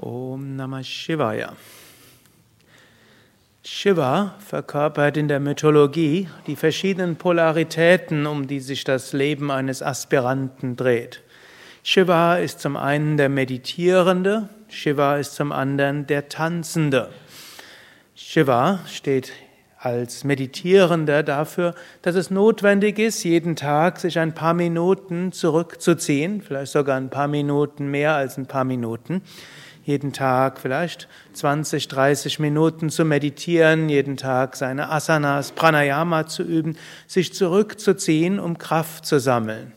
Om Namah Shivaya. Shiva verkörpert in der Mythologie die verschiedenen Polaritäten, um die sich das Leben eines Aspiranten dreht. Shiva ist zum einen der Meditierende, Shiva ist zum anderen der Tanzende. Shiva steht als Meditierender dafür, dass es notwendig ist, jeden Tag sich ein paar Minuten zurückzuziehen, vielleicht sogar ein paar Minuten mehr als ein paar Minuten, jeden Tag vielleicht 20, 30 Minuten zu meditieren, jeden Tag seine Asanas, Pranayama zu üben, sich zurückzuziehen, um Kraft zu sammeln.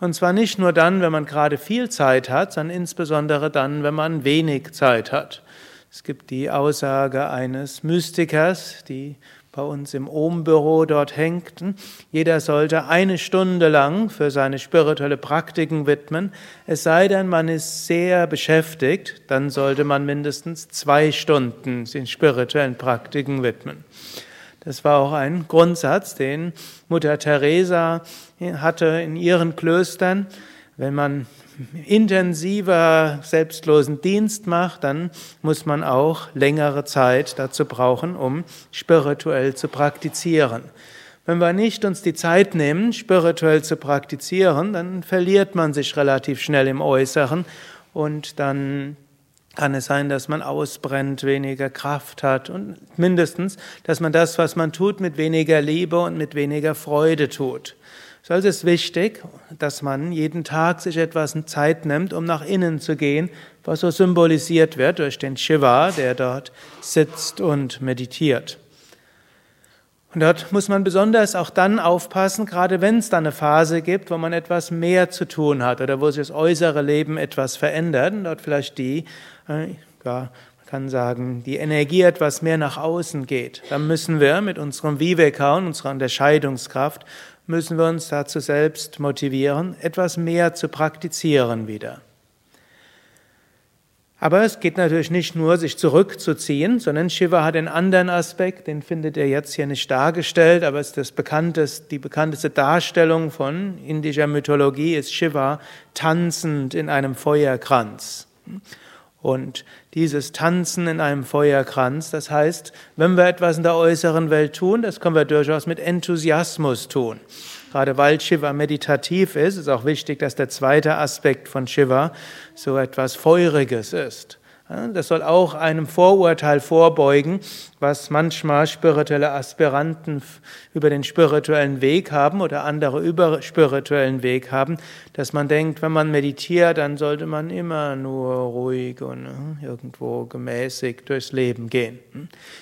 Und zwar nicht nur dann, wenn man gerade viel Zeit hat, sondern insbesondere dann, wenn man wenig Zeit hat. Es gibt die Aussage eines Mystikers, die bei uns im Ohm-Büro dort hängten. Jeder sollte eine Stunde lang für seine spirituelle Praktiken widmen. Es sei denn, man ist sehr beschäftigt, dann sollte man mindestens zwei Stunden den spirituellen Praktiken widmen. Das war auch ein Grundsatz, den Mutter Teresa hatte in ihren Klöstern. Wenn man intensiver selbstlosen Dienst macht, dann muss man auch längere Zeit dazu brauchen, um spirituell zu praktizieren. Wenn wir nicht uns die Zeit nehmen, spirituell zu praktizieren, dann verliert man sich relativ schnell im Äußeren und dann kann es sein, dass man ausbrennt, weniger Kraft hat und mindestens, dass man das, was man tut, mit weniger Liebe und mit weniger Freude tut. So ist es wichtig, dass man jeden Tag sich etwas Zeit nimmt, um nach innen zu gehen, was so symbolisiert wird durch den Shiva, der dort sitzt und meditiert. Und dort muss man besonders auch dann aufpassen, gerade wenn es da eine Phase gibt, wo man etwas mehr zu tun hat oder wo sich das äußere Leben etwas verändert und dort vielleicht die, äh, ja, kann sagen, die Energie etwas mehr nach außen geht. Dann müssen wir mit unserem Viveka und unserer Unterscheidungskraft müssen wir uns dazu selbst motivieren, etwas mehr zu praktizieren wieder. Aber es geht natürlich nicht nur, sich zurückzuziehen, sondern Shiva hat einen anderen Aspekt, den findet er jetzt hier nicht dargestellt, aber ist das bekannteste, die bekannteste Darstellung von indischer Mythologie ist Shiva tanzend in einem Feuerkranz. Und dieses Tanzen in einem Feuerkranz, das heißt, wenn wir etwas in der äußeren Welt tun, das können wir durchaus mit Enthusiasmus tun. Gerade weil Shiva meditativ ist, ist auch wichtig, dass der zweite Aspekt von Shiva so etwas Feuriges ist. Das soll auch einem Vorurteil vorbeugen, was manchmal spirituelle Aspiranten über den spirituellen Weg haben oder andere über spirituellen Weg haben, dass man denkt, wenn man meditiert, dann sollte man immer nur ruhig und ne, irgendwo gemäßigt durchs Leben gehen.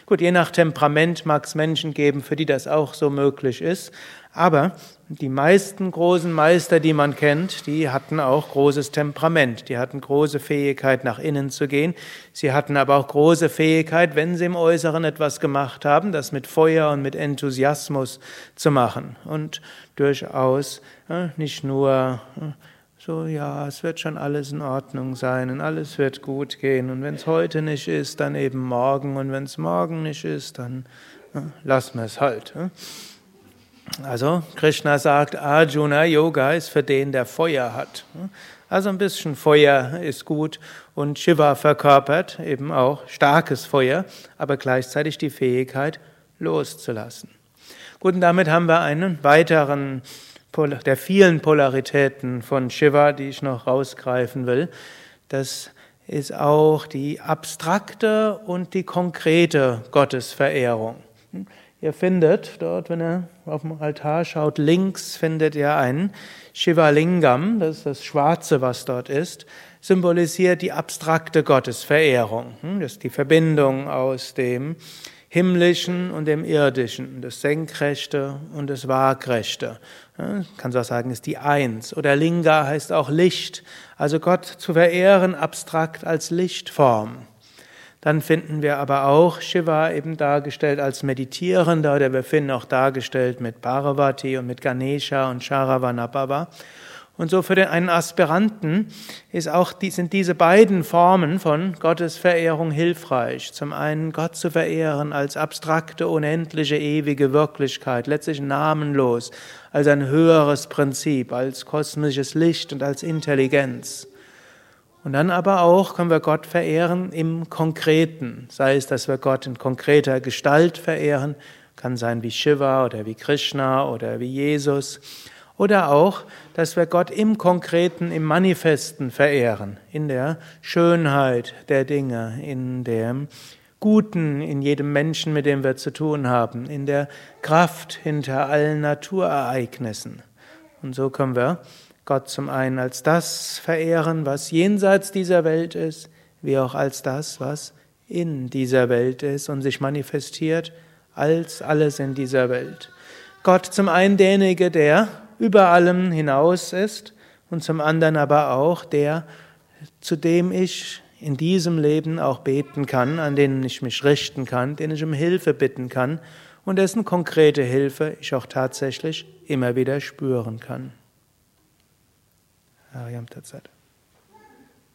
Gut, je nach Temperament mag es Menschen geben, für die das auch so möglich ist, aber die meisten großen Meister, die man kennt, die hatten auch großes Temperament, die hatten große Fähigkeit, nach innen zu gehen. Sie hatten aber auch große Fähigkeit, wenn sie im Äußeren etwas gemacht haben, das mit Feuer und mit Enthusiasmus zu machen. Und durchaus nicht nur so, ja, es wird schon alles in Ordnung sein und alles wird gut gehen. Und wenn es heute nicht ist, dann eben morgen. Und wenn es morgen nicht ist, dann lassen wir es halt. Also Krishna sagt, Arjuna Yoga ist für den, der Feuer hat. Also ein bisschen Feuer ist gut und Shiva verkörpert eben auch starkes Feuer, aber gleichzeitig die Fähigkeit loszulassen. Gut, und damit haben wir einen weiteren der vielen Polaritäten von Shiva, die ich noch rausgreifen will. Das ist auch die abstrakte und die konkrete Gottesverehrung. Ihr findet dort, wenn ihr auf dem Altar schaut, links findet ihr einen Shivalingam, das ist das Schwarze, was dort ist, symbolisiert die abstrakte Gottesverehrung. Hm, das ist die Verbindung aus dem Himmlischen und dem Irdischen, das Senkrechte und das Waagrechte. Man kann so sagen, ist die Eins. Oder Linga heißt auch Licht, also Gott zu verehren abstrakt als Lichtform. Dann finden wir aber auch Shiva eben dargestellt als Meditierender oder wir finden auch dargestellt mit Parvati und mit Ganesha und Sharavanabhava. Und so für den einen Aspiranten ist auch, sind diese beiden Formen von Gottesverehrung hilfreich. Zum einen Gott zu verehren als abstrakte, unendliche, ewige Wirklichkeit, letztlich namenlos, als ein höheres Prinzip, als kosmisches Licht und als Intelligenz. Und dann aber auch können wir Gott verehren im Konkreten, sei es, dass wir Gott in konkreter Gestalt verehren, kann sein wie Shiva oder wie Krishna oder wie Jesus, oder auch, dass wir Gott im Konkreten, im Manifesten verehren, in der Schönheit der Dinge, in dem Guten in jedem Menschen, mit dem wir zu tun haben, in der Kraft hinter allen Naturereignissen. Und so können wir Gott zum einen als das verehren, was jenseits dieser Welt ist, wie auch als das, was in dieser Welt ist und sich manifestiert als alles in dieser Welt. Gott zum einen derjenige, der über allem hinaus ist und zum anderen aber auch der, zu dem ich in diesem Leben auch beten kann, an den ich mich richten kann, den ich um Hilfe bitten kann und dessen konkrete Hilfe ich auch tatsächlich immer wieder spüren kann. Ariam Tazat.